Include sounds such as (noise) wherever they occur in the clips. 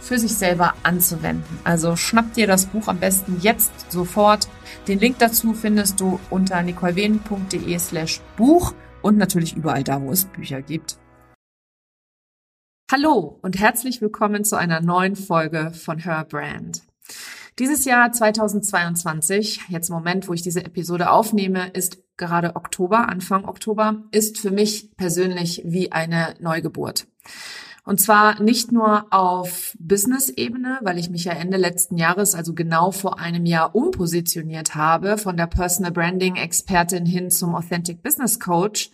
für sich selber anzuwenden. Also schnapp dir das Buch am besten jetzt sofort. Den Link dazu findest du unter nicolewehen.de slash Buch und natürlich überall da, wo es Bücher gibt. Hallo und herzlich willkommen zu einer neuen Folge von Her Brand. Dieses Jahr 2022, jetzt im Moment, wo ich diese Episode aufnehme, ist gerade Oktober, Anfang Oktober, ist für mich persönlich wie eine Neugeburt. Und zwar nicht nur auf Business-Ebene, weil ich mich ja Ende letzten Jahres, also genau vor einem Jahr, umpositioniert habe von der Personal Branding-Expertin hin zum Authentic Business Coach,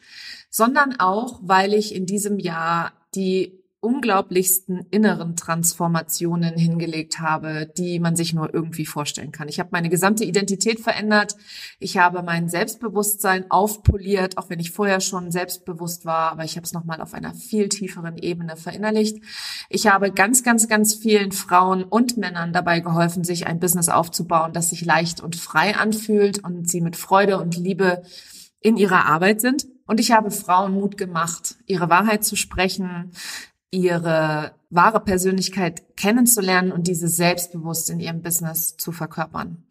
sondern auch, weil ich in diesem Jahr die unglaublichsten inneren Transformationen hingelegt habe, die man sich nur irgendwie vorstellen kann. Ich habe meine gesamte Identität verändert. Ich habe mein Selbstbewusstsein aufpoliert, auch wenn ich vorher schon selbstbewusst war, aber ich habe es nochmal auf einer viel tieferen Ebene verinnerlicht. Ich habe ganz, ganz, ganz vielen Frauen und Männern dabei geholfen, sich ein Business aufzubauen, das sich leicht und frei anfühlt und sie mit Freude und Liebe in ihrer Arbeit sind. Und ich habe Frauen Mut gemacht, ihre Wahrheit zu sprechen, ihre wahre Persönlichkeit kennenzulernen und diese selbstbewusst in ihrem Business zu verkörpern.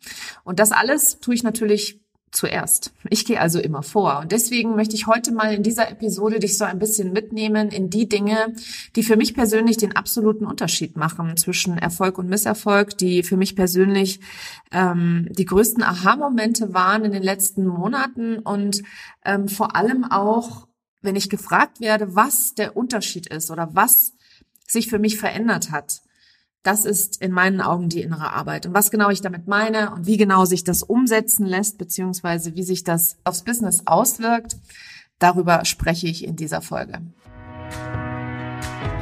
Und das alles tue ich natürlich zuerst. Ich gehe also immer vor. Und deswegen möchte ich heute mal in dieser Episode dich so ein bisschen mitnehmen in die Dinge, die für mich persönlich den absoluten Unterschied machen zwischen Erfolg und Misserfolg, die für mich persönlich ähm, die größten Aha-Momente waren in den letzten Monaten und ähm, vor allem auch wenn ich gefragt werde, was der Unterschied ist oder was sich für mich verändert hat, Das ist in meinen Augen die innere Arbeit. Und was genau ich damit meine und wie genau sich das umsetzen lässt, beziehungsweise wie sich das aufs Business auswirkt, darüber spreche ich in dieser Folge.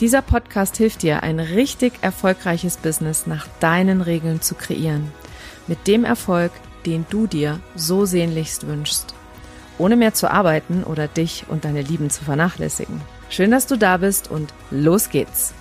Dieser Podcast hilft dir, ein richtig erfolgreiches Business nach deinen Regeln zu kreieren. Mit dem Erfolg, den du dir so sehnlichst wünschst. Ohne mehr zu arbeiten oder dich und deine Lieben zu vernachlässigen. Schön, dass du da bist und los geht's.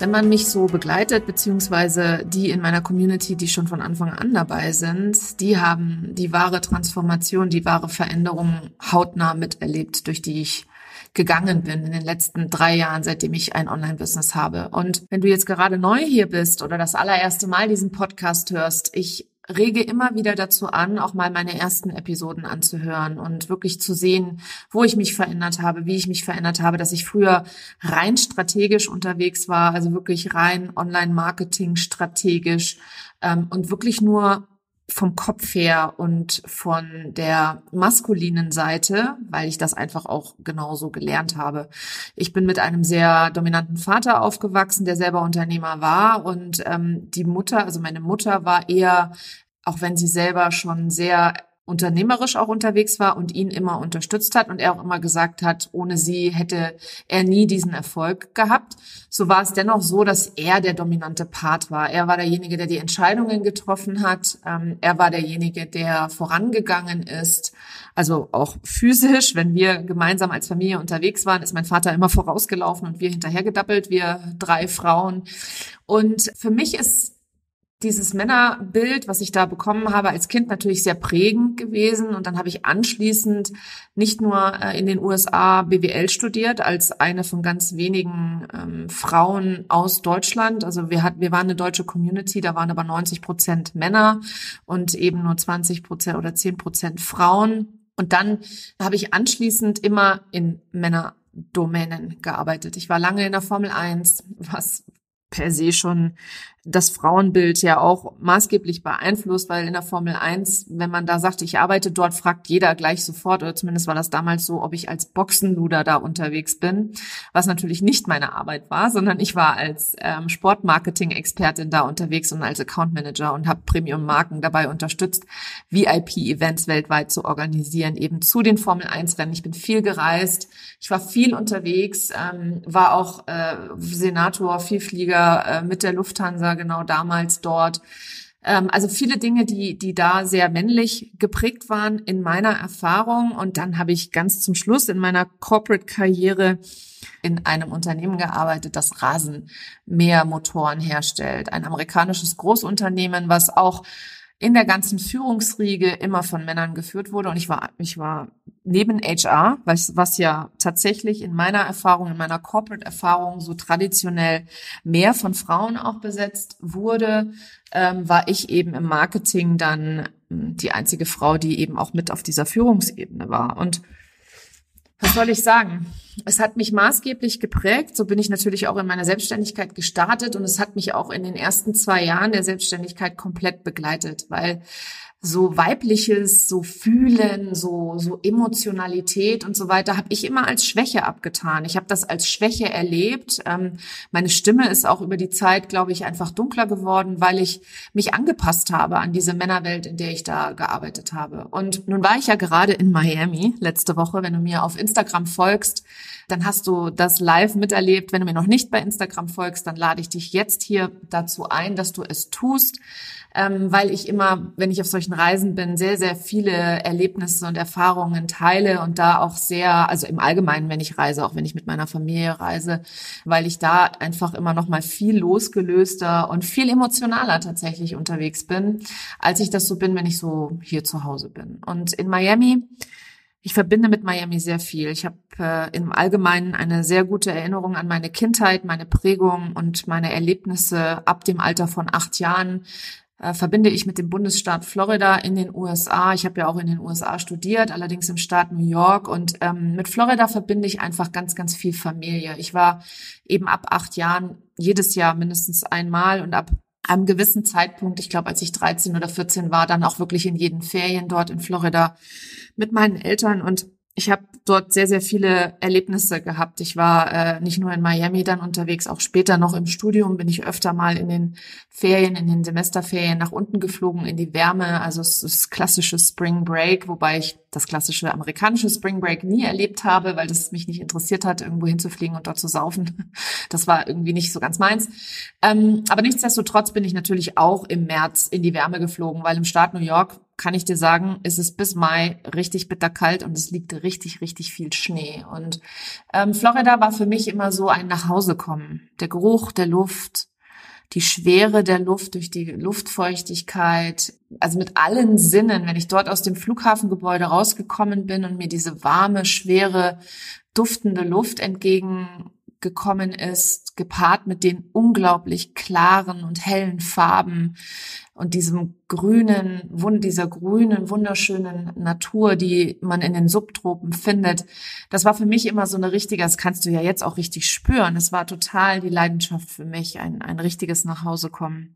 Wenn man mich so begleitet, beziehungsweise die in meiner Community, die schon von Anfang an dabei sind, die haben die wahre Transformation, die wahre Veränderung hautnah miterlebt, durch die ich gegangen bin in den letzten drei Jahren, seitdem ich ein Online-Business habe. Und wenn du jetzt gerade neu hier bist oder das allererste Mal diesen Podcast hörst, ich rege immer wieder dazu an, auch mal meine ersten Episoden anzuhören und wirklich zu sehen, wo ich mich verändert habe, wie ich mich verändert habe, dass ich früher rein strategisch unterwegs war, also wirklich rein Online-Marketing strategisch ähm, und wirklich nur vom Kopf her und von der maskulinen Seite, weil ich das einfach auch genauso gelernt habe. Ich bin mit einem sehr dominanten Vater aufgewachsen, der selber Unternehmer war und ähm, die Mutter, also meine Mutter war eher, auch wenn sie selber schon sehr unternehmerisch auch unterwegs war und ihn immer unterstützt hat und er auch immer gesagt hat, ohne sie hätte er nie diesen Erfolg gehabt. So war es dennoch so, dass er der dominante Part war. Er war derjenige, der die Entscheidungen getroffen hat. Ähm, er war derjenige, der vorangegangen ist. Also auch physisch, wenn wir gemeinsam als Familie unterwegs waren, ist mein Vater immer vorausgelaufen und wir hinterhergedappelt, wir drei Frauen. Und für mich ist dieses Männerbild, was ich da bekommen habe, als Kind natürlich sehr prägend gewesen. Und dann habe ich anschließend nicht nur äh, in den USA BWL studiert, als eine von ganz wenigen ähm, Frauen aus Deutschland. Also wir hatten, wir waren eine deutsche Community, da waren aber 90 Prozent Männer und eben nur 20 Prozent oder 10 Prozent Frauen. Und dann habe ich anschließend immer in Männerdomänen gearbeitet. Ich war lange in der Formel 1, was per se schon das Frauenbild ja auch maßgeblich beeinflusst, weil in der Formel 1, wenn man da sagt, ich arbeite dort, fragt jeder gleich sofort, oder zumindest war das damals so, ob ich als Boxenluder da unterwegs bin, was natürlich nicht meine Arbeit war, sondern ich war als ähm, Sportmarketing-Expertin da unterwegs und als Account Manager und habe Premium-Marken dabei unterstützt, VIP-Events weltweit zu organisieren, eben zu den Formel 1-Rennen. Ich bin viel gereist, ich war viel unterwegs, ähm, war auch äh, Senator, Vielflieger äh, mit der Lufthansa genau damals dort. Ähm, also viele Dinge, die, die da sehr männlich geprägt waren in meiner Erfahrung. Und dann habe ich ganz zum Schluss in meiner Corporate-Karriere in einem Unternehmen gearbeitet, das Rasenmähermotoren herstellt. Ein amerikanisches Großunternehmen, was auch in der ganzen Führungsriege immer von Männern geführt wurde. Und ich war, ich war neben HR, was, was ja tatsächlich in meiner Erfahrung, in meiner Corporate-Erfahrung so traditionell mehr von Frauen auch besetzt wurde, ähm, war ich eben im Marketing dann ähm, die einzige Frau, die eben auch mit auf dieser Führungsebene war. Und was soll ich sagen? Es hat mich maßgeblich geprägt. So bin ich natürlich auch in meiner Selbstständigkeit gestartet und es hat mich auch in den ersten zwei Jahren der Selbstständigkeit komplett begleitet, weil so weibliches, so fühlen, so so Emotionalität und so weiter habe ich immer als Schwäche abgetan. Ich habe das als Schwäche erlebt. Ähm, meine Stimme ist auch über die Zeit, glaube ich, einfach dunkler geworden, weil ich mich angepasst habe an diese Männerwelt, in der ich da gearbeitet habe. Und nun war ich ja gerade in Miami letzte Woche. Wenn du mir auf Instagram folgst, dann hast du das live miterlebt. Wenn du mir noch nicht bei Instagram folgst, dann lade ich dich jetzt hier dazu ein, dass du es tust ähm, weil ich immer, wenn ich auf solchen Reisen bin, sehr, sehr viele Erlebnisse und Erfahrungen teile und da auch sehr, also im Allgemeinen, wenn ich reise, auch wenn ich mit meiner Familie reise, weil ich da einfach immer noch mal viel losgelöster und viel emotionaler tatsächlich unterwegs bin, als ich das so bin, wenn ich so hier zu Hause bin. Und in Miami ich verbinde mit Miami sehr viel. Ich habe äh, im Allgemeinen eine sehr gute Erinnerung an meine Kindheit, meine Prägung und meine Erlebnisse ab dem Alter von acht Jahren äh, verbinde ich mit dem Bundesstaat Florida in den USA. Ich habe ja auch in den USA studiert, allerdings im Staat New York. Und ähm, mit Florida verbinde ich einfach ganz, ganz viel Familie. Ich war eben ab acht Jahren jedes Jahr mindestens einmal und ab einem gewissen Zeitpunkt, ich glaube, als ich 13 oder 14 war, dann auch wirklich in jeden Ferien dort in Florida mit meinen Eltern. Und ich habe dort sehr, sehr viele Erlebnisse gehabt. Ich war äh, nicht nur in Miami dann unterwegs, auch später noch im Studium bin ich öfter mal in den Ferien, in den Semesterferien nach unten geflogen in die Wärme. Also es ist klassisches Spring Break, wobei ich das klassische amerikanische Spring Break nie erlebt habe, weil das mich nicht interessiert hat, irgendwo hinzufliegen und dort zu saufen. (laughs) Das war irgendwie nicht so ganz meins. Ähm, aber nichtsdestotrotz bin ich natürlich auch im März in die Wärme geflogen, weil im Staat New York kann ich dir sagen, ist es bis Mai richtig bitterkalt und es liegt richtig, richtig viel Schnee. Und ähm, Florida war für mich immer so ein Nachhausekommen. Der Geruch der Luft, die Schwere der Luft durch die Luftfeuchtigkeit, also mit allen Sinnen, wenn ich dort aus dem Flughafengebäude rausgekommen bin und mir diese warme, schwere, duftende Luft entgegengekommen ist, gepaart mit den unglaublich klaren und hellen Farben und diesem grünen, dieser grünen, wunderschönen Natur, die man in den Subtropen findet. Das war für mich immer so eine richtige, das kannst du ja jetzt auch richtig spüren. Es war total die Leidenschaft für mich, ein, ein richtiges Nachhausekommen.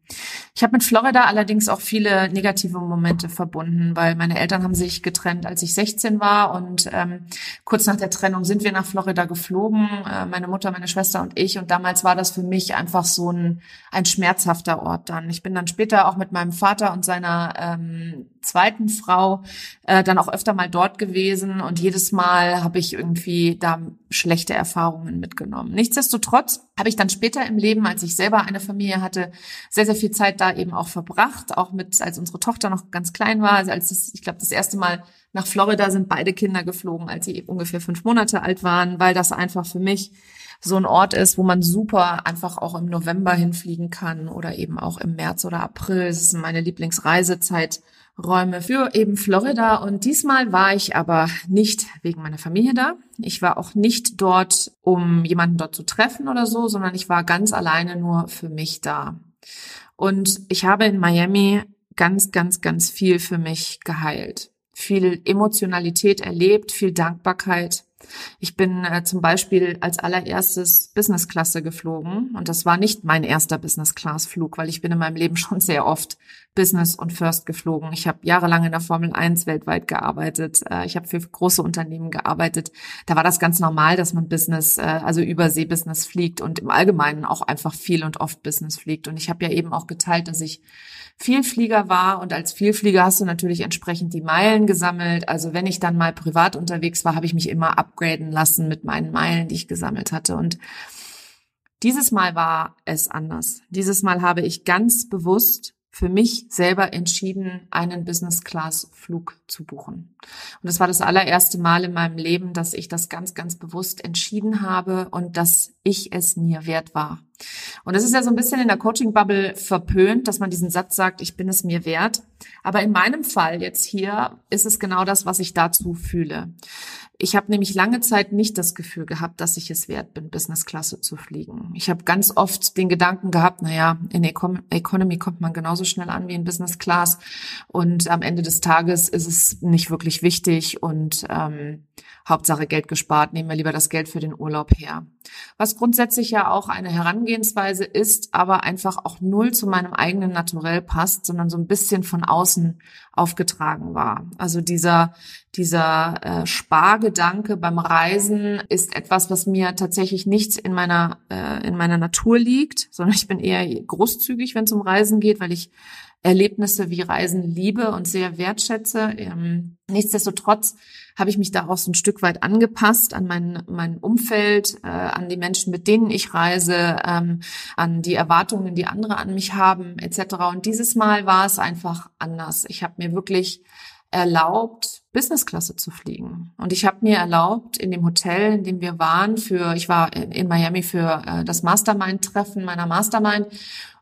Ich habe mit Florida allerdings auch viele negative Momente verbunden, weil meine Eltern haben sich getrennt, als ich 16 war und ähm, kurz nach der Trennung sind wir nach Florida geflogen, äh, meine Mutter, meine Schwester und ich. Und damals war das für mich einfach so ein, ein schmerzhafter Ort dann. Ich bin dann später auch mit meinem Vater und seiner ähm, zweiten Frau äh, dann auch öfter mal dort gewesen und jedes Mal habe ich irgendwie da schlechte Erfahrungen mitgenommen. Nichtsdestotrotz habe ich dann später im Leben, als ich selber eine Familie hatte, sehr, sehr viel Zeit da eben auch verbracht, auch mit, als unsere Tochter noch ganz klein war, also als das, ich glaube, das erste Mal nach Florida sind beide Kinder geflogen, als sie ungefähr fünf Monate alt waren, weil das einfach für mich so ein Ort ist, wo man super einfach auch im November hinfliegen kann oder eben auch im März oder April. Das sind meine Lieblingsreisezeiträume für eben Florida. Und diesmal war ich aber nicht wegen meiner Familie da. Ich war auch nicht dort, um jemanden dort zu treffen oder so, sondern ich war ganz alleine nur für mich da. Und ich habe in Miami ganz, ganz, ganz viel für mich geheilt. Viel Emotionalität erlebt, viel Dankbarkeit ich bin äh, zum Beispiel als allererstes Business Klasse geflogen und das war nicht mein erster Business Class Flug, weil ich bin in meinem Leben (laughs) schon sehr oft Business und First geflogen. Ich habe jahrelang in der Formel 1 weltweit gearbeitet. Äh, ich habe für große Unternehmen gearbeitet. Da war das ganz normal, dass man Business, äh, also Übersee-Business fliegt und im Allgemeinen auch einfach viel und oft Business fliegt. Und ich habe ja eben auch geteilt, dass ich Vielflieger war und als Vielflieger hast du natürlich entsprechend die Meilen gesammelt. Also wenn ich dann mal privat unterwegs war, habe ich mich immer upgraden lassen mit meinen Meilen, die ich gesammelt hatte. Und dieses Mal war es anders. Dieses Mal habe ich ganz bewusst für mich selber entschieden, einen Business-Class-Flug zu buchen. Und das war das allererste Mal in meinem Leben, dass ich das ganz, ganz bewusst entschieden habe und dass ich es mir wert war. Und das ist ja so ein bisschen in der Coaching-Bubble verpönt, dass man diesen Satz sagt, ich bin es mir wert. Aber in meinem Fall jetzt hier ist es genau das, was ich dazu fühle. Ich habe nämlich lange Zeit nicht das Gefühl gehabt, dass ich es wert bin, Business-Klasse zu fliegen. Ich habe ganz oft den Gedanken gehabt, naja, in Econ Economy kommt man genauso schnell an wie in Business Class und am Ende des Tages ist es nicht wirklich wichtig und ähm, Hauptsache Geld gespart, nehmen wir lieber das Geld für den Urlaub her. Was grundsätzlich ja auch eine Herangehensweise ist, aber einfach auch null zu meinem eigenen Naturell passt, sondern so ein bisschen von außen aufgetragen war. Also dieser, dieser äh, Spargedanke beim Reisen ist etwas, was mir tatsächlich nicht in meiner, äh, in meiner Natur liegt, sondern ich bin eher großzügig, wenn es um Reisen geht, weil ich Erlebnisse wie Reisen liebe und sehr wertschätze. Ähm, nichtsdestotrotz habe ich mich daraus ein Stück weit angepasst an mein, mein Umfeld, äh, an die Menschen, mit denen ich reise, ähm, an die Erwartungen, die andere an mich haben, etc. Und dieses Mal war es einfach anders. Ich habe mir wirklich erlaubt, Businessklasse zu fliegen. Und ich habe mir erlaubt, in dem Hotel, in dem wir waren, für, ich war in Miami für äh, das Mastermind-Treffen meiner Mastermind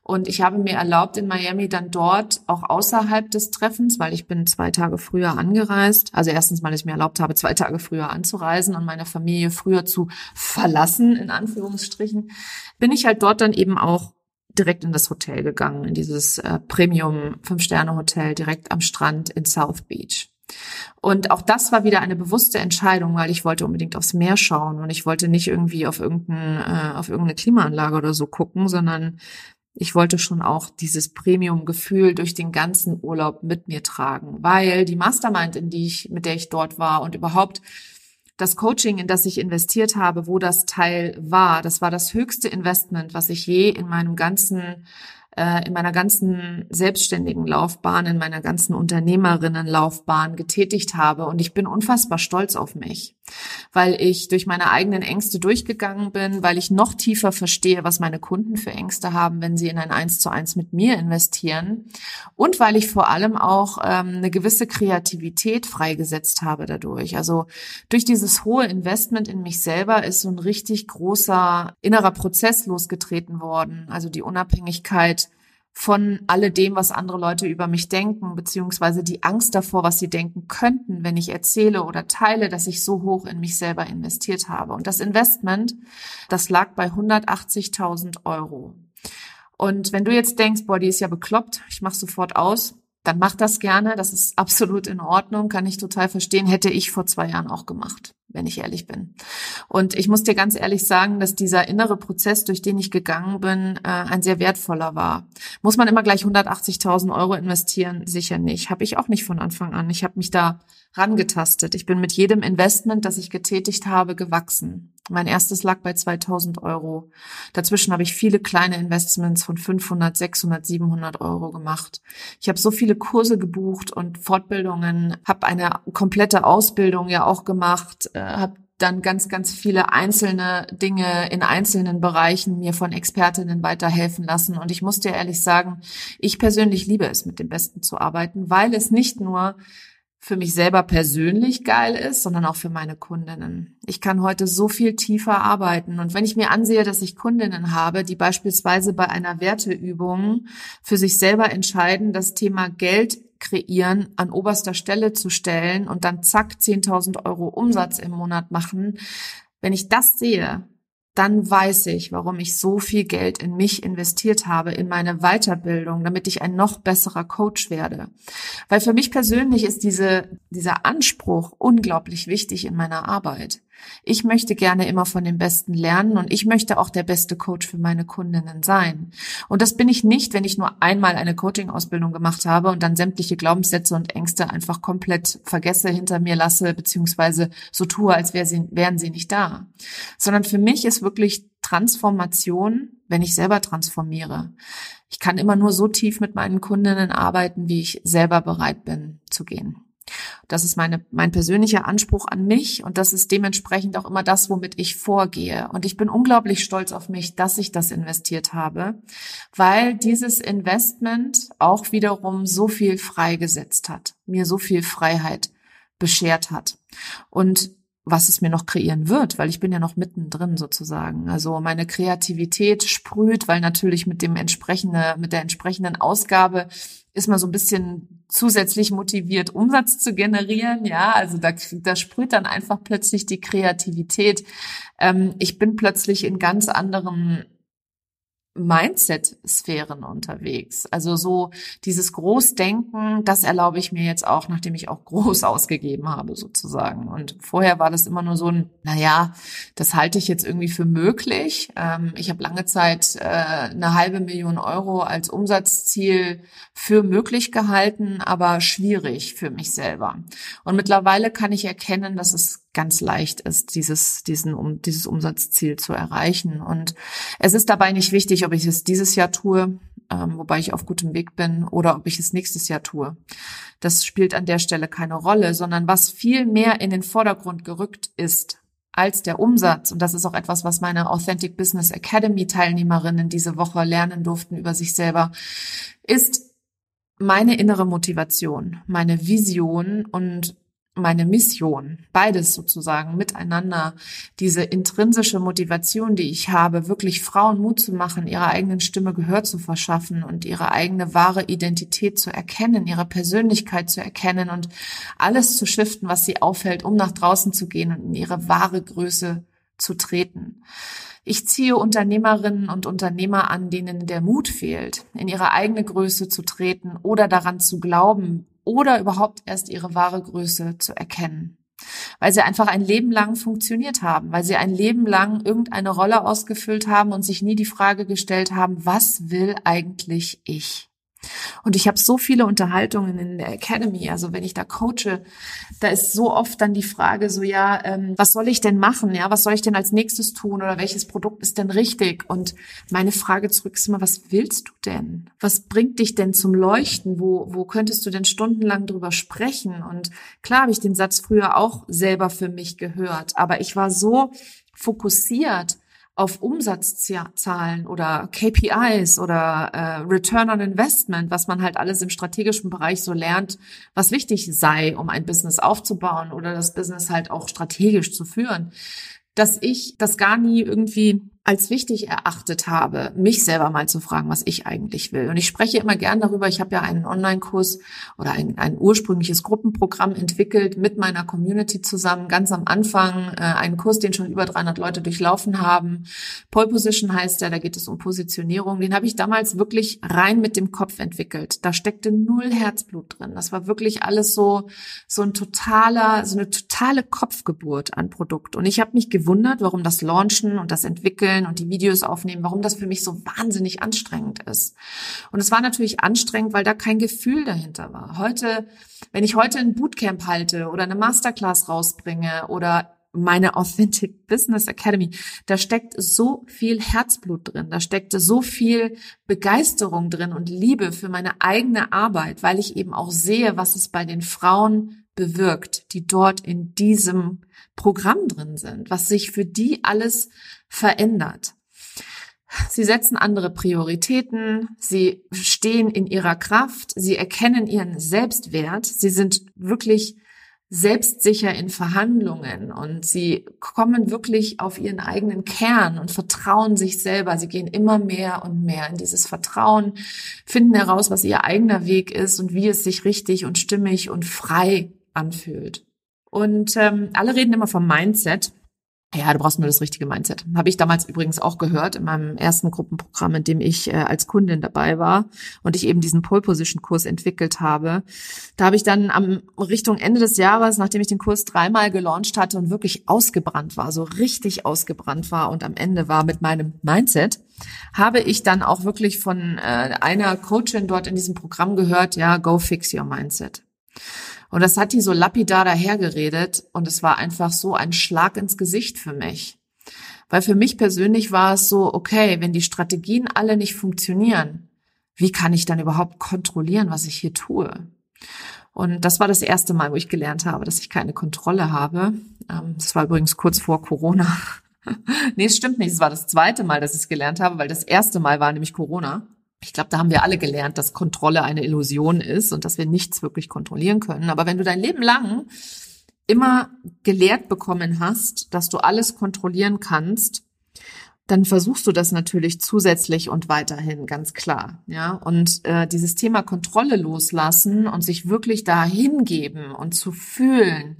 und ich habe mir erlaubt, in Miami dann dort auch außerhalb des Treffens, weil ich bin zwei Tage früher angereist. Also erstens, weil ich mir erlaubt habe, zwei Tage früher anzureisen und meine Familie früher zu verlassen, in Anführungsstrichen, bin ich halt dort dann eben auch direkt in das Hotel gegangen, in dieses äh, Premium Fünf-Sterne-Hotel direkt am Strand in South Beach. Und auch das war wieder eine bewusste Entscheidung, weil ich wollte unbedingt aufs Meer schauen und ich wollte nicht irgendwie auf, irgendein, äh, auf irgendeine Klimaanlage oder so gucken, sondern ich wollte schon auch dieses Premium-Gefühl durch den ganzen Urlaub mit mir tragen, weil die Mastermind, in die ich, mit der ich dort war und überhaupt das Coaching, in das ich investiert habe, wo das Teil war, das war das höchste Investment, was ich je in meinem ganzen äh, in meiner ganzen selbstständigen Laufbahn, in meiner ganzen Unternehmerinnenlaufbahn getätigt habe. Und ich bin unfassbar stolz auf mich, weil ich durch meine eigenen Ängste durchgegangen bin, weil ich noch tiefer verstehe, was meine Kunden für Ängste haben, wenn sie in ein Eins zu eins mit mir investieren. Und weil ich vor allem auch ähm, eine gewisse Kreativität freigesetzt habe dadurch. Also durch dieses hohe Investment in mich selber ist so ein richtig großer innerer Prozess losgetreten worden. Also die Unabhängigkeit von alledem, was andere Leute über mich denken, beziehungsweise die Angst davor, was sie denken könnten, wenn ich erzähle oder teile, dass ich so hoch in mich selber investiert habe. Und das Investment, das lag bei 180.000 Euro. Und wenn du jetzt denkst, boah, die ist ja bekloppt, ich mach sofort aus, dann mach das gerne. Das ist absolut in Ordnung, kann ich total verstehen. Hätte ich vor zwei Jahren auch gemacht wenn ich ehrlich bin. Und ich muss dir ganz ehrlich sagen, dass dieser innere Prozess, durch den ich gegangen bin, äh, ein sehr wertvoller war. Muss man immer gleich 180.000 Euro investieren? Sicher nicht. Habe ich auch nicht von Anfang an. Ich habe mich da rangetastet. Ich bin mit jedem Investment, das ich getätigt habe, gewachsen. Mein erstes lag bei 2000 Euro. Dazwischen habe ich viele kleine Investments von 500, 600, 700 Euro gemacht. Ich habe so viele Kurse gebucht und Fortbildungen, habe eine komplette Ausbildung ja auch gemacht, äh, habe dann ganz, ganz viele einzelne Dinge in einzelnen Bereichen mir von Expertinnen weiterhelfen lassen. Und ich muss dir ehrlich sagen, ich persönlich liebe es, mit dem Besten zu arbeiten, weil es nicht nur für mich selber persönlich geil ist, sondern auch für meine Kundinnen. Ich kann heute so viel tiefer arbeiten. Und wenn ich mir ansehe, dass ich Kundinnen habe, die beispielsweise bei einer Werteübung für sich selber entscheiden, das Thema Geld kreieren an oberster Stelle zu stellen und dann zack 10.000 Euro Umsatz im Monat machen, wenn ich das sehe, dann weiß ich, warum ich so viel Geld in mich investiert habe, in meine Weiterbildung, damit ich ein noch besserer Coach werde. Weil für mich persönlich ist diese, dieser Anspruch unglaublich wichtig in meiner Arbeit. Ich möchte gerne immer von den Besten lernen und ich möchte auch der beste Coach für meine Kundinnen sein. Und das bin ich nicht, wenn ich nur einmal eine Coaching-Ausbildung gemacht habe und dann sämtliche Glaubenssätze und Ängste einfach komplett vergesse, hinter mir lasse, beziehungsweise so tue, als wären sie nicht da. Sondern für mich ist wirklich Transformation, wenn ich selber transformiere. Ich kann immer nur so tief mit meinen Kundinnen arbeiten, wie ich selber bereit bin zu gehen. Das ist meine, mein persönlicher Anspruch an mich und das ist dementsprechend auch immer das, womit ich vorgehe. Und ich bin unglaublich stolz auf mich, dass ich das investiert habe, weil dieses Investment auch wiederum so viel freigesetzt hat, mir so viel Freiheit beschert hat. Und was es mir noch kreieren wird, weil ich bin ja noch mittendrin sozusagen. Also meine Kreativität sprüht, weil natürlich mit dem entsprechende, mit der entsprechenden Ausgabe ist man so ein bisschen zusätzlich motiviert, Umsatz zu generieren. Ja, also da, da sprüht dann einfach plötzlich die Kreativität. Ähm, ich bin plötzlich in ganz anderen Mindset-Sphären unterwegs. Also so dieses Großdenken, das erlaube ich mir jetzt auch, nachdem ich auch (laughs) groß ausgegeben habe sozusagen. Und vorher war das immer nur so ein, naja, das halte ich jetzt irgendwie für möglich. Ähm, ich habe lange Zeit äh, eine halbe Million Euro als Umsatzziel für möglich gehalten, aber schwierig für mich selber. Und mittlerweile kann ich erkennen, dass es ganz leicht ist, dieses, diesen, um, dieses Umsatzziel zu erreichen. Und es ist dabei nicht wichtig, ob ich es dieses Jahr tue, ähm, wobei ich auf gutem Weg bin, oder ob ich es nächstes Jahr tue. Das spielt an der Stelle keine Rolle, sondern was viel mehr in den Vordergrund gerückt ist, als der Umsatz, und das ist auch etwas, was meine Authentic Business Academy Teilnehmerinnen diese Woche lernen durften über sich selber, ist meine innere Motivation, meine Vision und meine Mission, beides sozusagen miteinander, diese intrinsische Motivation, die ich habe, wirklich Frauen Mut zu machen, ihrer eigenen Stimme Gehör zu verschaffen und ihre eigene wahre Identität zu erkennen, ihre Persönlichkeit zu erkennen und alles zu shiften, was sie aufhält, um nach draußen zu gehen und in ihre wahre Größe zu treten. Ich ziehe Unternehmerinnen und Unternehmer an, denen der Mut fehlt, in ihre eigene Größe zu treten oder daran zu glauben oder überhaupt erst ihre wahre Größe zu erkennen. Weil sie einfach ein Leben lang funktioniert haben, weil sie ein Leben lang irgendeine Rolle ausgefüllt haben und sich nie die Frage gestellt haben, was will eigentlich ich? Und ich habe so viele Unterhaltungen in der Academy, also wenn ich da coache, da ist so oft dann die Frage so, ja, ähm, was soll ich denn machen? Ja, was soll ich denn als nächstes tun oder welches Produkt ist denn richtig? Und meine Frage zurück ist immer, was willst du denn? Was bringt dich denn zum Leuchten? Wo, wo könntest du denn stundenlang drüber sprechen? Und klar habe ich den Satz früher auch selber für mich gehört, aber ich war so fokussiert auf Umsatzzahlen oder KPIs oder äh, Return on Investment, was man halt alles im strategischen Bereich so lernt, was wichtig sei, um ein Business aufzubauen oder das Business halt auch strategisch zu führen, dass ich das gar nie irgendwie als wichtig erachtet habe, mich selber mal zu fragen, was ich eigentlich will. Und ich spreche immer gern darüber. Ich habe ja einen Online-Kurs oder ein, ein ursprüngliches Gruppenprogramm entwickelt mit meiner Community zusammen, ganz am Anfang. Äh, einen Kurs, den schon über 300 Leute durchlaufen haben. Pole Position heißt der, da geht es um Positionierung. Den habe ich damals wirklich rein mit dem Kopf entwickelt. Da steckte null Herzblut drin. Das war wirklich alles so, so ein totaler, so eine totale Kopfgeburt an Produkt. Und ich habe mich gewundert, warum das Launchen und das Entwickeln entwickeln und die Videos aufnehmen, warum das für mich so wahnsinnig anstrengend ist. Und es war natürlich anstrengend, weil da kein Gefühl dahinter war. Heute, wenn ich heute ein Bootcamp halte oder eine Masterclass rausbringe oder meine Authentic Business Academy, da steckt so viel Herzblut drin, da steckt so viel Begeisterung drin und Liebe für meine eigene Arbeit, weil ich eben auch sehe, was es bei den Frauen bewirkt, die dort in diesem Programm drin sind, was sich für die alles verändert. Sie setzen andere Prioritäten, sie stehen in ihrer Kraft, sie erkennen ihren Selbstwert, sie sind wirklich selbstsicher in Verhandlungen und sie kommen wirklich auf ihren eigenen Kern und vertrauen sich selber. Sie gehen immer mehr und mehr in dieses Vertrauen, finden heraus, was ihr eigener Weg ist und wie es sich richtig und stimmig und frei anfühlt. Und ähm, alle reden immer vom Mindset. Ja, du brauchst nur das richtige Mindset. Habe ich damals übrigens auch gehört in meinem ersten Gruppenprogramm, in dem ich äh, als Kundin dabei war und ich eben diesen Pole Position Kurs entwickelt habe. Da habe ich dann am Richtung Ende des Jahres, nachdem ich den Kurs dreimal gelauncht hatte und wirklich ausgebrannt war, so richtig ausgebrannt war und am Ende war mit meinem Mindset, habe ich dann auch wirklich von äh, einer Coachin dort in diesem Programm gehört, ja, go fix your mindset. Und das hat die so lapidar dahergeredet und es war einfach so ein Schlag ins Gesicht für mich. Weil für mich persönlich war es so, okay, wenn die Strategien alle nicht funktionieren, wie kann ich dann überhaupt kontrollieren, was ich hier tue? Und das war das erste Mal, wo ich gelernt habe, dass ich keine Kontrolle habe. Ähm, das war übrigens kurz vor Corona. (laughs) nee, es stimmt nicht. Es war das zweite Mal, dass ich es gelernt habe, weil das erste Mal war nämlich Corona. Ich glaube, da haben wir alle gelernt, dass Kontrolle eine Illusion ist und dass wir nichts wirklich kontrollieren können. Aber wenn du dein Leben lang immer gelehrt bekommen hast, dass du alles kontrollieren kannst, dann versuchst du das natürlich zusätzlich und weiterhin, ganz klar. Ja, und äh, dieses Thema Kontrolle loslassen und sich wirklich da hingeben und zu fühlen,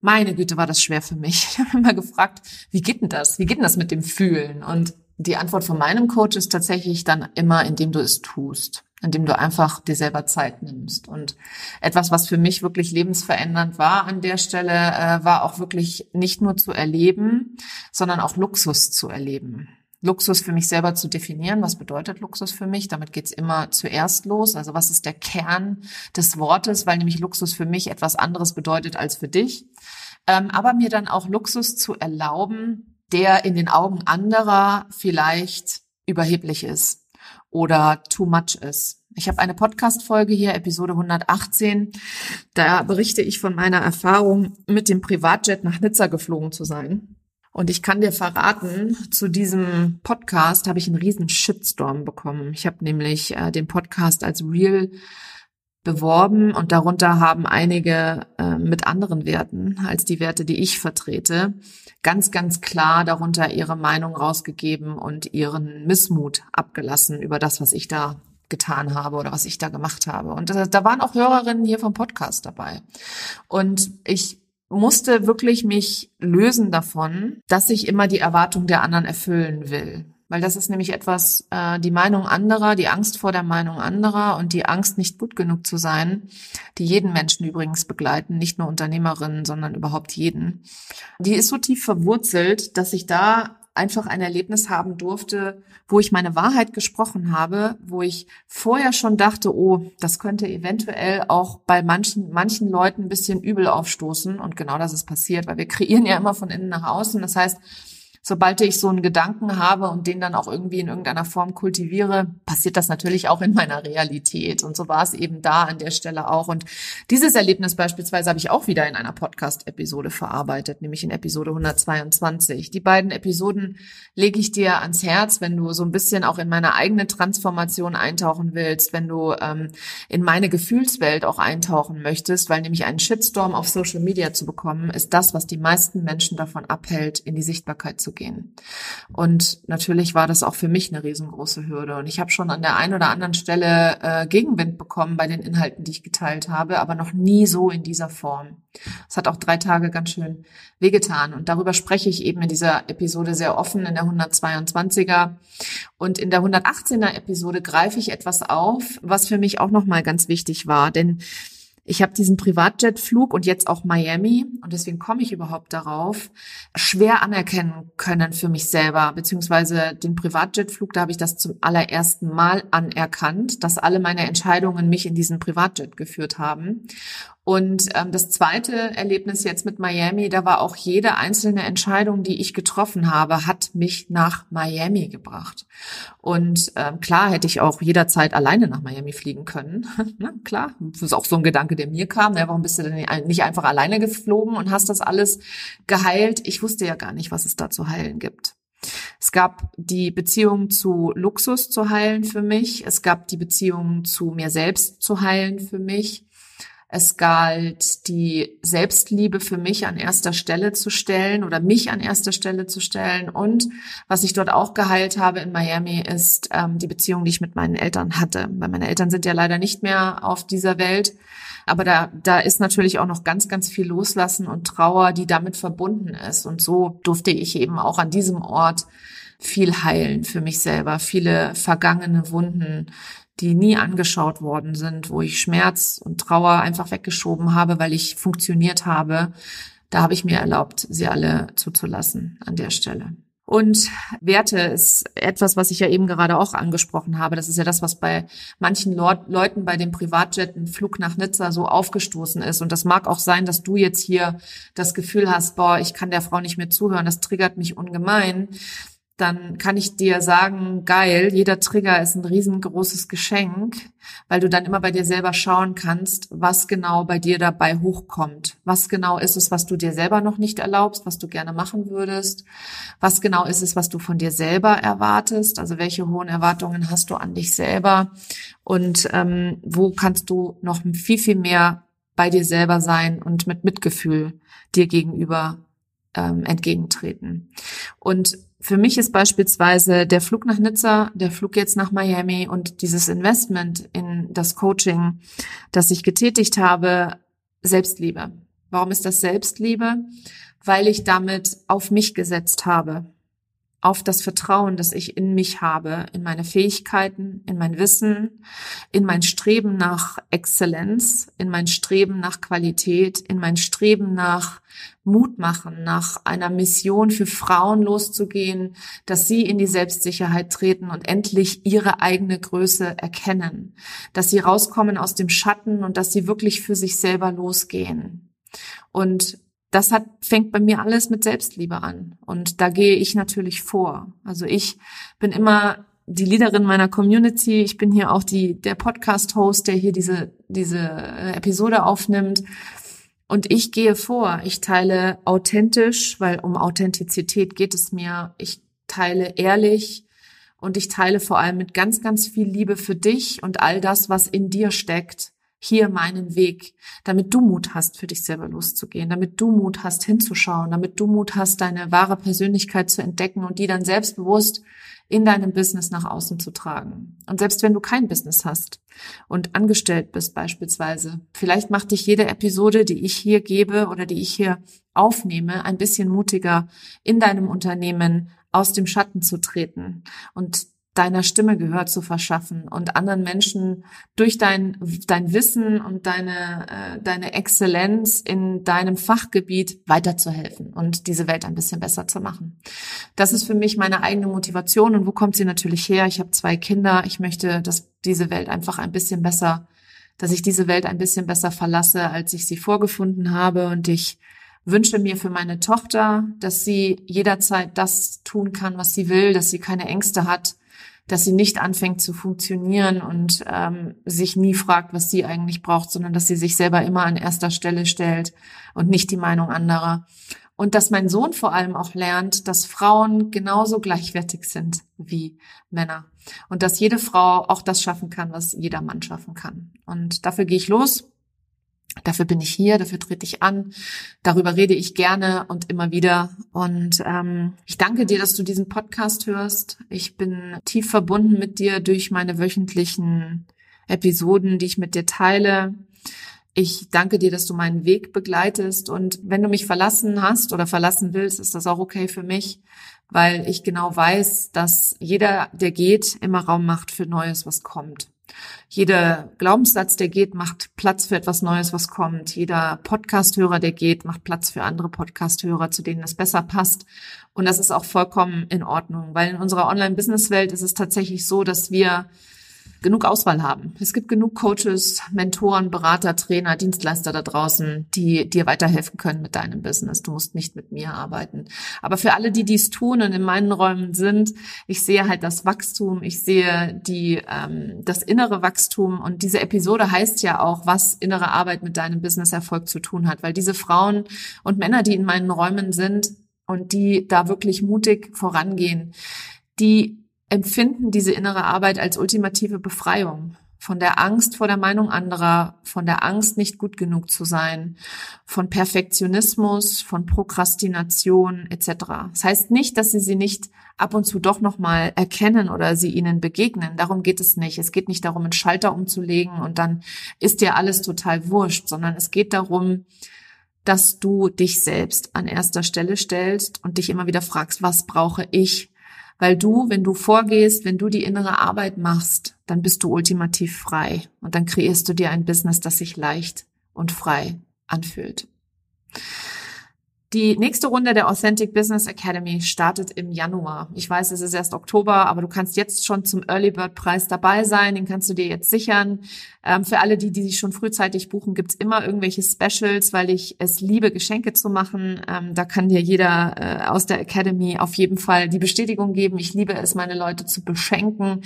meine Güte, war das schwer für mich. (laughs) Ich habe immer gefragt, wie geht denn das? Wie geht denn das mit dem Fühlen? Und die Antwort von meinem Coach ist tatsächlich dann immer, indem du es tust, indem du einfach dir selber Zeit nimmst. Und etwas, was für mich wirklich lebensverändernd war an der Stelle, äh, war auch wirklich nicht nur zu erleben, sondern auch Luxus zu erleben. Luxus für mich selber zu definieren. Was bedeutet Luxus für mich? Damit geht's immer zuerst los. Also was ist der Kern des Wortes? Weil nämlich Luxus für mich etwas anderes bedeutet als für dich. Ähm, aber mir dann auch Luxus zu erlauben, der in den Augen anderer vielleicht überheblich ist oder too much ist. Ich habe eine Podcast-Folge hier, Episode 118. Da berichte ich von meiner Erfahrung, mit dem Privatjet nach Nizza geflogen zu sein. Und ich kann dir verraten, zu diesem Podcast habe ich einen riesen Shitstorm bekommen. Ich habe nämlich äh, den Podcast als Real beworben und darunter haben einige äh, mit anderen Werten als die Werte, die ich vertrete, ganz, ganz klar darunter ihre Meinung rausgegeben und ihren Missmut abgelassen über das, was ich da getan habe oder was ich da gemacht habe. Und da, da waren auch Hörerinnen hier vom Podcast dabei. Und ich musste wirklich mich lösen davon, dass ich immer die Erwartung der anderen erfüllen will. Weil das ist nämlich etwas, äh, die Meinung anderer, die Angst vor der Meinung anderer und die Angst, nicht gut genug zu sein, die jeden Menschen übrigens begleiten, nicht nur Unternehmerinnen, sondern überhaupt jeden. Die ist so tief verwurzelt, dass ich da einfach ein Erlebnis haben durfte, wo ich meine Wahrheit gesprochen habe, wo ich vorher schon dachte, oh, das könnte eventuell auch bei manchen, manchen Leuten ein bisschen übel aufstoßen. Und genau das ist passiert, weil wir kreieren ja immer von innen nach außen. Das heißt, sobald ich so einen Gedanken habe und den dann auch irgendwie in irgendeiner Form kultiviere, passiert das natürlich auch in meiner Realität. Und so war es eben da an der Stelle auch. Und dieses Erlebnis beispielsweise habe ich auch wieder in einer Podcast-Episode verarbeitet, nämlich in Episode 122. Die beiden Episoden lege ich dir ans Herz, wenn du so ein bisschen auch in meine eigene Transformation eintauchen willst, wenn du ähm, in meine Gefühlswelt auch eintauchen möchtest, weil nämlich einen Shitstorm auf Social Media zu bekommen, ist das, was die meisten Menschen davon abhält, in die Sichtbarkeit zu gehen. Und natürlich war das auch für mich eine riesengroße Hürde. Und ich habe schon an der einen oder anderen Stelle äh, Gegenwind bekommen bei den Inhalten, die ich geteilt habe, aber noch nie so in dieser Form. Es hat auch drei Tage ganz schön wehgetan. Und darüber spreche ich eben in dieser Episode sehr offen, in der 122er. Und in der 118er Episode greife ich etwas auf, was für mich auch nochmal ganz wichtig war. Denn ich habe diesen Privatjetflug und jetzt auch Miami, und deswegen komme ich überhaupt darauf, schwer anerkennen können für mich selber, beziehungsweise den Privatjetflug, da habe ich das zum allerersten Mal anerkannt, dass alle meine Entscheidungen mich in diesen Privatjet geführt haben. Und ähm, das zweite Erlebnis jetzt mit Miami, da war auch jede einzelne Entscheidung, die ich getroffen habe, hat mich nach Miami gebracht. Und ähm, klar hätte ich auch jederzeit alleine nach Miami fliegen können. (laughs) Na, klar, das ist auch so ein Gedanke, der mir kam. Ja, warum bist du denn nicht einfach alleine geflogen und hast das alles geheilt? Ich wusste ja gar nicht, was es da zu heilen gibt. Es gab die Beziehung zu Luxus zu heilen für mich. Es gab die Beziehung zu mir selbst zu heilen für mich. Es galt, die Selbstliebe für mich an erster Stelle zu stellen oder mich an erster Stelle zu stellen. Und was ich dort auch geheilt habe in Miami, ist ähm, die Beziehung, die ich mit meinen Eltern hatte. Weil meine Eltern sind ja leider nicht mehr auf dieser Welt. Aber da, da ist natürlich auch noch ganz, ganz viel Loslassen und Trauer, die damit verbunden ist. Und so durfte ich eben auch an diesem Ort viel heilen für mich selber, viele vergangene Wunden die nie angeschaut worden sind, wo ich Schmerz und Trauer einfach weggeschoben habe, weil ich funktioniert habe. Da habe ich mir erlaubt, sie alle zuzulassen an der Stelle. Und Werte ist etwas, was ich ja eben gerade auch angesprochen habe. Das ist ja das, was bei manchen Leuten bei dem Privatjet ein Flug nach Nizza so aufgestoßen ist. Und das mag auch sein, dass du jetzt hier das Gefühl hast, boah, ich kann der Frau nicht mehr zuhören. Das triggert mich ungemein dann kann ich dir sagen, geil, jeder Trigger ist ein riesengroßes Geschenk, weil du dann immer bei dir selber schauen kannst, was genau bei dir dabei hochkommt. Was genau ist es, was du dir selber noch nicht erlaubst, was du gerne machen würdest? Was genau ist es, was du von dir selber erwartest? Also welche hohen Erwartungen hast du an dich selber? Und ähm, wo kannst du noch viel, viel mehr bei dir selber sein und mit Mitgefühl dir gegenüber ähm, entgegentreten? Und für mich ist beispielsweise der Flug nach Nizza, der Flug jetzt nach Miami und dieses Investment in das Coaching, das ich getätigt habe, Selbstliebe. Warum ist das Selbstliebe? Weil ich damit auf mich gesetzt habe auf das Vertrauen, das ich in mich habe, in meine Fähigkeiten, in mein Wissen, in mein Streben nach Exzellenz, in mein Streben nach Qualität, in mein Streben nach Mut machen, nach einer Mission für Frauen loszugehen, dass sie in die Selbstsicherheit treten und endlich ihre eigene Größe erkennen, dass sie rauskommen aus dem Schatten und dass sie wirklich für sich selber losgehen. Und das hat, fängt bei mir alles mit Selbstliebe an. Und da gehe ich natürlich vor. Also ich bin immer die Leaderin meiner Community. Ich bin hier auch die, der Podcast-Host, der hier diese, diese Episode aufnimmt. Und ich gehe vor. Ich teile authentisch, weil um Authentizität geht es mir. Ich teile ehrlich und ich teile vor allem mit ganz, ganz viel Liebe für dich und all das, was in dir steckt hier meinen Weg, damit du Mut hast, für dich selber loszugehen, damit du Mut hast, hinzuschauen, damit du Mut hast, deine wahre Persönlichkeit zu entdecken und die dann selbstbewusst in deinem Business nach außen zu tragen. Und selbst wenn du kein Business hast und angestellt bist beispielsweise, vielleicht macht dich jede Episode, die ich hier gebe oder die ich hier aufnehme, ein bisschen mutiger in deinem Unternehmen aus dem Schatten zu treten und deiner Stimme Gehör zu verschaffen und anderen Menschen durch dein, dein Wissen und deine, äh, deine Exzellenz in deinem Fachgebiet weiterzuhelfen und diese Welt ein bisschen besser zu machen. Das ist für mich meine eigene Motivation und wo kommt sie natürlich her? Ich habe zwei Kinder. Ich möchte, dass diese Welt einfach ein bisschen besser, dass ich diese Welt ein bisschen besser verlasse, als ich sie vorgefunden habe und ich wünsche mir für meine Tochter, dass sie jederzeit das tun kann, was sie will, dass sie keine Ängste hat, dass sie nicht anfängt zu funktionieren und ähm, sich nie fragt, was sie eigentlich braucht, sondern dass sie sich selber immer an erster Stelle stellt und nicht die Meinung anderer. Und dass mein Sohn vor allem auch lernt, dass Frauen genauso gleichwertig sind wie Männer. Und dass jede Frau auch das schaffen kann, was jeder Mann schaffen kann. Und dafür gehe ich los Dafür bin ich hier, dafür trete ich an, darüber rede ich gerne und immer wieder. Und ähm, ich danke dir, dass du diesen Podcast hörst. Ich bin tief verbunden mit dir durch meine wöchentlichen Episoden, die ich mit dir teile. Ich danke dir, dass du meinen Weg begleitest. Und wenn du mich verlassen hast oder verlassen willst, ist das auch okay für mich, weil ich genau weiß, dass jeder, der geht, immer Raum macht für Neues, was kommt. Jeder Glaubenssatz, der geht, macht Platz für etwas Neues, was kommt. Jeder Podcasthörer, der geht, macht Platz für andere Podcasthörer, zu denen es besser passt. Und das ist auch vollkommen in Ordnung, weil in unserer Online-Business-Welt ist es tatsächlich so, dass wir genug Auswahl haben. Es gibt genug Coaches, Mentoren, Berater, Trainer, Dienstleister da draußen, die dir weiterhelfen können mit deinem Business. Du musst nicht mit mir arbeiten. Aber für alle, die dies tun und in meinen Räumen sind, ich sehe halt das Wachstum, ich sehe die, ähm, das innere Wachstum und diese Episode heißt ja auch, was innere Arbeit mit deinem Business-Erfolg zu tun hat, weil diese Frauen und Männer, die in meinen Räumen sind und die da wirklich mutig vorangehen, die empfinden diese innere Arbeit als ultimative Befreiung von der Angst vor der Meinung anderer, von der Angst, nicht gut genug zu sein, von Perfektionismus, von Prokrastination etc. Das heißt nicht, dass sie sie nicht ab und zu doch nochmal erkennen oder sie ihnen begegnen. Darum geht es nicht. Es geht nicht darum, einen Schalter umzulegen und dann ist dir alles total wurscht, sondern es geht darum, dass du dich selbst an erster Stelle stellst und dich immer wieder fragst, was brauche ich weil du, wenn du vorgehst, wenn du die innere Arbeit machst, dann bist du ultimativ frei. Und dann kreierst du dir ein Business, das sich leicht und frei anfühlt. Die nächste Runde der Authentic Business Academy startet im Januar. Ich weiß, es ist erst Oktober, aber du kannst jetzt schon zum Early Bird Preis dabei sein. Den kannst du dir jetzt sichern. Ähm, für alle, die, die sich schon frühzeitig buchen, gibt's immer irgendwelche Specials, weil ich es liebe, Geschenke zu machen. Ähm, da kann dir jeder äh, aus der Academy auf jeden Fall die Bestätigung geben. Ich liebe es, meine Leute zu beschenken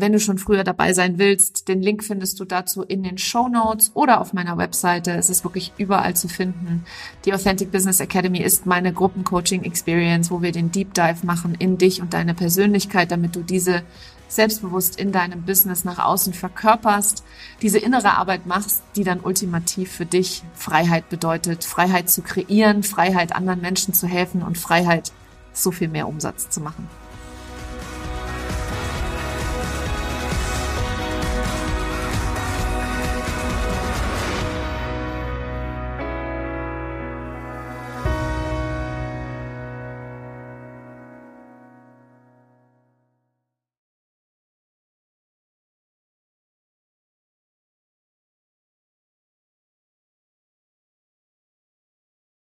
wenn du schon früher dabei sein willst, den Link findest du dazu in den Show Notes oder auf meiner Webseite. Es ist wirklich überall zu finden. Die Authentic Business Academy ist meine Gruppencoaching Experience, wo wir den Deep Dive machen in dich und deine Persönlichkeit, damit du diese selbstbewusst in deinem Business nach außen verkörperst, diese innere Arbeit machst, die dann ultimativ für dich Freiheit bedeutet, Freiheit zu kreieren, Freiheit anderen Menschen zu helfen und Freiheit, so viel mehr Umsatz zu machen.